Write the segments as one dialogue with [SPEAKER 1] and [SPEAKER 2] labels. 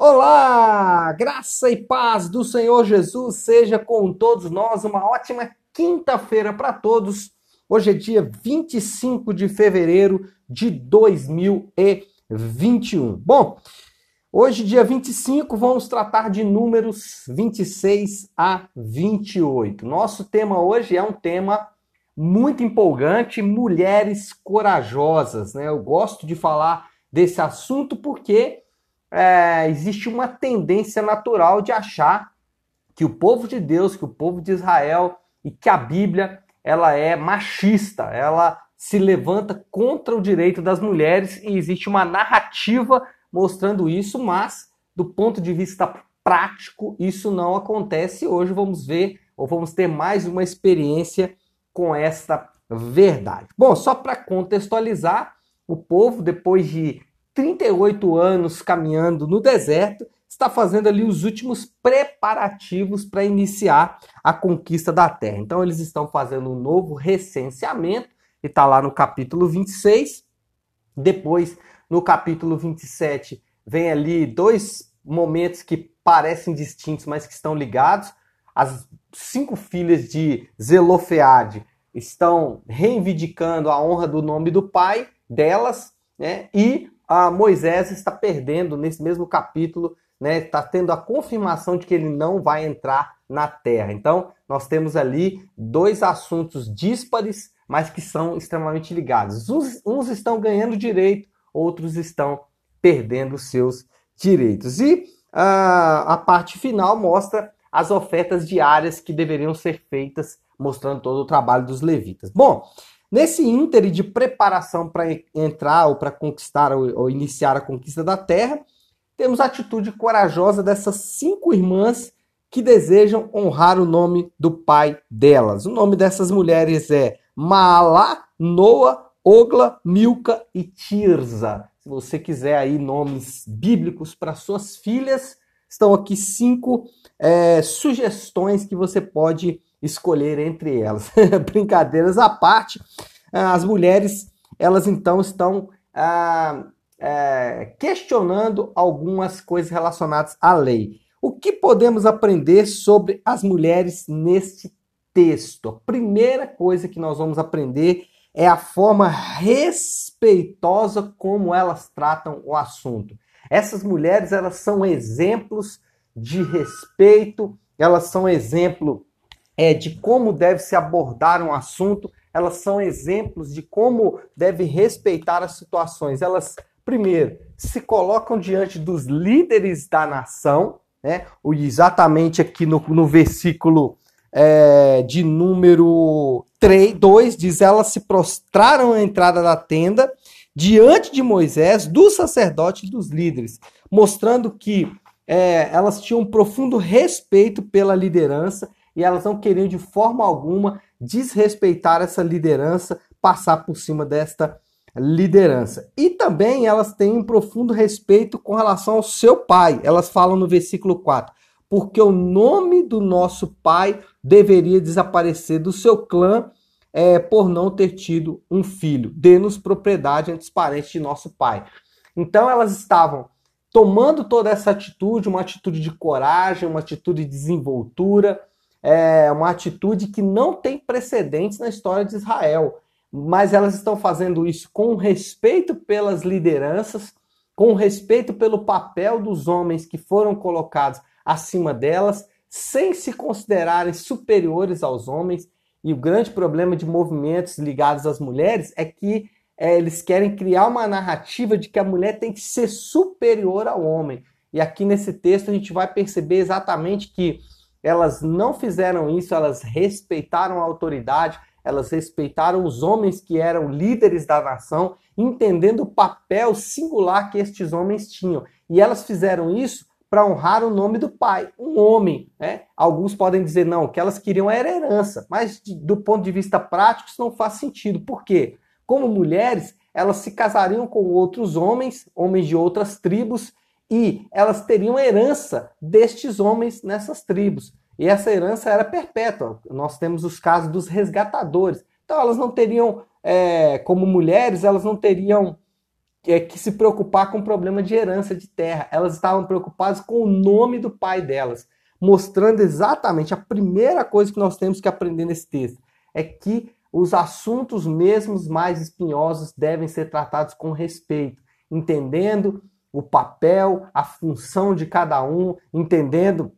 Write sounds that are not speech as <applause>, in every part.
[SPEAKER 1] Olá! Graça e paz do Senhor Jesus seja com todos nós. Uma ótima quinta-feira para todos. Hoje é dia 25 de fevereiro de 2021. Bom, hoje, dia 25, vamos tratar de números 26 a 28. Nosso tema hoje é um tema muito empolgante: mulheres corajosas. Né? Eu gosto de falar desse assunto porque é, existe uma tendência natural de achar que o povo de Deus, que o povo de Israel e que a Bíblia ela é machista, ela se levanta contra o direito das mulheres e existe uma narrativa mostrando isso, mas do ponto de vista prático isso não acontece. Hoje vamos ver ou vamos ter mais uma experiência com esta verdade. Bom, só para contextualizar, o povo depois de 38 anos caminhando no deserto, está fazendo ali os últimos preparativos para iniciar a conquista da terra. Então, eles estão fazendo um novo recenseamento, e está lá no capítulo 26. Depois, no capítulo 27, vem ali dois momentos que parecem distintos, mas que estão ligados. As cinco filhas de Zelofeade estão reivindicando a honra do nome do pai delas, né? E a Moisés está perdendo nesse mesmo capítulo, né? Está tendo a confirmação de que ele não vai entrar na terra. Então, nós temos ali dois assuntos díspares, mas que são extremamente ligados. Uns, uns estão ganhando direito, outros estão perdendo seus direitos. E a, a parte final mostra as ofertas diárias que deveriam ser feitas, mostrando todo o trabalho dos levitas. Bom, Nesse íntere de preparação para entrar ou para conquistar ou, ou, iniciar a conquista da terra, temos a atitude corajosa dessas cinco irmãs que desejam honrar o nome do pai delas. O nome dessas mulheres é Maalá, Noa, Ogla, Milca e Tirza. Se você quiser aí nomes bíblicos para suas filhas, estão aqui cinco é, sugestões que você pode escolher entre elas. <laughs> Brincadeiras à parte, ah, as mulheres, elas então estão ah, é, questionando algumas coisas relacionadas à lei. O que podemos aprender sobre as mulheres neste texto? A primeira coisa que nós vamos aprender é a forma respeitosa como elas tratam o assunto. Essas mulheres, elas são exemplos de respeito, elas são exemplo é, de como deve se abordar um assunto, elas são exemplos de como deve respeitar as situações. Elas, primeiro, se colocam diante dos líderes da nação, né? Exatamente aqui no, no versículo é, de número 3, 2, diz: Elas se prostraram à entrada da tenda diante de Moisés, do sacerdote e dos líderes, mostrando que é, elas tinham um profundo respeito pela liderança e elas não queriam de forma alguma desrespeitar essa liderança, passar por cima desta liderança. E também elas têm um profundo respeito com relação ao seu pai. Elas falam no versículo 4: porque o nome do nosso pai deveria desaparecer do seu clã é, por não ter tido um filho. Dê-nos propriedade entre os parentes de nosso pai. Então elas estavam tomando toda essa atitude, uma atitude de coragem, uma atitude de desenvoltura, é uma atitude que não tem precedentes na história de Israel, mas elas estão fazendo isso com respeito pelas lideranças, com respeito pelo papel dos homens que foram colocados acima delas, sem se considerarem superiores aos homens. E o grande problema de movimentos ligados às mulheres é que é, eles querem criar uma narrativa de que a mulher tem que ser superior ao homem. E aqui nesse texto a gente vai perceber exatamente que elas não fizeram isso, elas respeitaram a autoridade, elas respeitaram os homens que eram líderes da nação, entendendo o papel singular que estes homens tinham. E elas fizeram isso para honrar o nome do pai, um homem. Né? Alguns podem dizer não, que elas queriam era herança, mas do ponto de vista prático isso não faz sentido. Por quê? Como mulheres, elas se casariam com outros homens, homens de outras tribos, e elas teriam herança destes homens nessas tribos. E essa herança era perpétua. Nós temos os casos dos resgatadores. Então elas não teriam, é, como mulheres, elas não teriam é, que se preocupar com o problema de herança de terra. Elas estavam preocupadas com o nome do pai delas, mostrando exatamente a primeira coisa que nós temos que aprender nesse texto é que os assuntos mesmos mais espinhosos devem ser tratados com respeito, entendendo o papel, a função de cada um, entendendo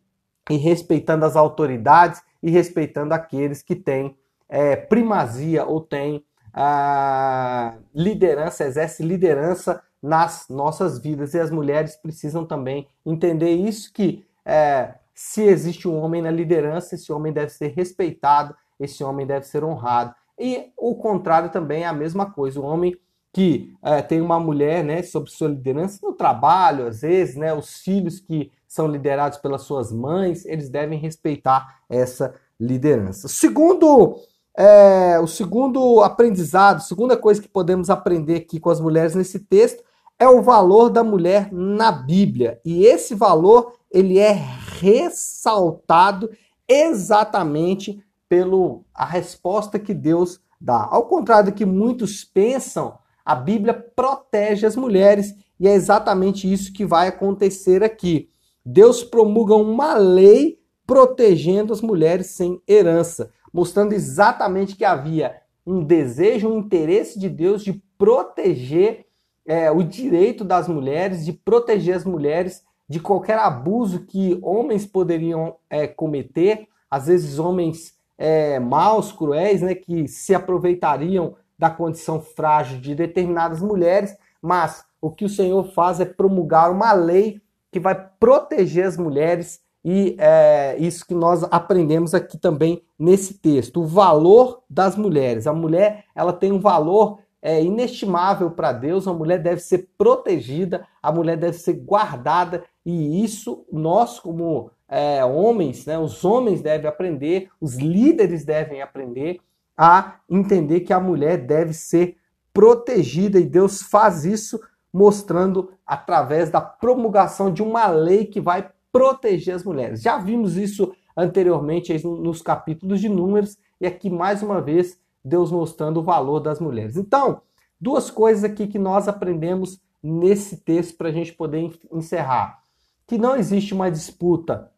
[SPEAKER 1] e respeitando as autoridades e respeitando aqueles que têm é, primazia ou têm a liderança, exerce liderança nas nossas vidas. E as mulheres precisam também entender isso, que é, se existe um homem na liderança, esse homem deve ser respeitado, esse homem deve ser honrado. E o contrário também é a mesma coisa. O homem que é, tem uma mulher né, sob sua liderança no trabalho, às vezes, né, os filhos que são liderados pelas suas mães, eles devem respeitar essa liderança. Segundo é, o segundo aprendizado, segunda coisa que podemos aprender aqui com as mulheres nesse texto é o valor da mulher na Bíblia. E esse valor ele é ressaltado exatamente pelo a resposta que Deus dá. Ao contrário do que muitos pensam, a Bíblia protege as mulheres e é exatamente isso que vai acontecer aqui. Deus promulga uma lei protegendo as mulheres sem herança mostrando exatamente que havia um desejo, um interesse de Deus de proteger é, o direito das mulheres, de proteger as mulheres de qualquer abuso que homens poderiam é, cometer, às vezes homens é, maus, cruéis, né, que se aproveitariam da condição frágil de determinadas mulheres, mas o que o Senhor faz é promulgar uma lei que vai proteger as mulheres e é isso que nós aprendemos aqui também nesse texto, o valor das mulheres. A mulher ela tem um valor é, inestimável para Deus, a mulher deve ser protegida, a mulher deve ser guardada, e isso nós, como é, homens, né, os homens devem aprender, os líderes devem aprender a entender que a mulher deve ser protegida, e Deus faz isso mostrando através da promulgação de uma lei que vai proteger as mulheres. Já vimos isso anteriormente nos capítulos de Números e aqui mais uma vez Deus mostrando o valor das mulheres. Então, duas coisas aqui que nós aprendemos nesse texto para a gente poder encerrar: que não existe uma disputa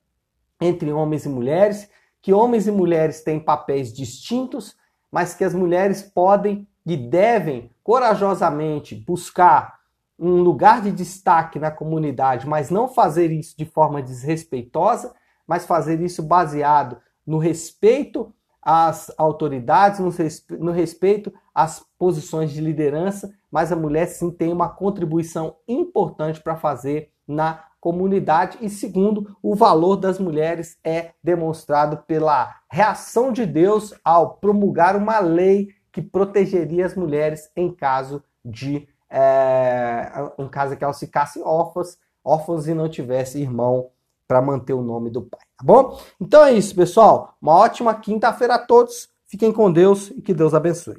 [SPEAKER 1] entre homens e mulheres, que homens e mulheres têm papéis distintos, mas que as mulheres podem e devem corajosamente buscar um lugar de destaque na comunidade, mas não fazer isso de forma desrespeitosa, mas fazer isso baseado no respeito às autoridades, no respeito às posições de liderança, mas a mulher sim tem uma contribuição importante para fazer na comunidade. E segundo, o valor das mulheres é demonstrado pela reação de Deus ao promulgar uma lei que protegeria as mulheres em caso de é, um caso que elas ficassem órfãs, órfãos e não tivesse irmão para manter o nome do pai, tá bom? Então é isso, pessoal. Uma ótima quinta-feira a todos. Fiquem com Deus e que Deus abençoe.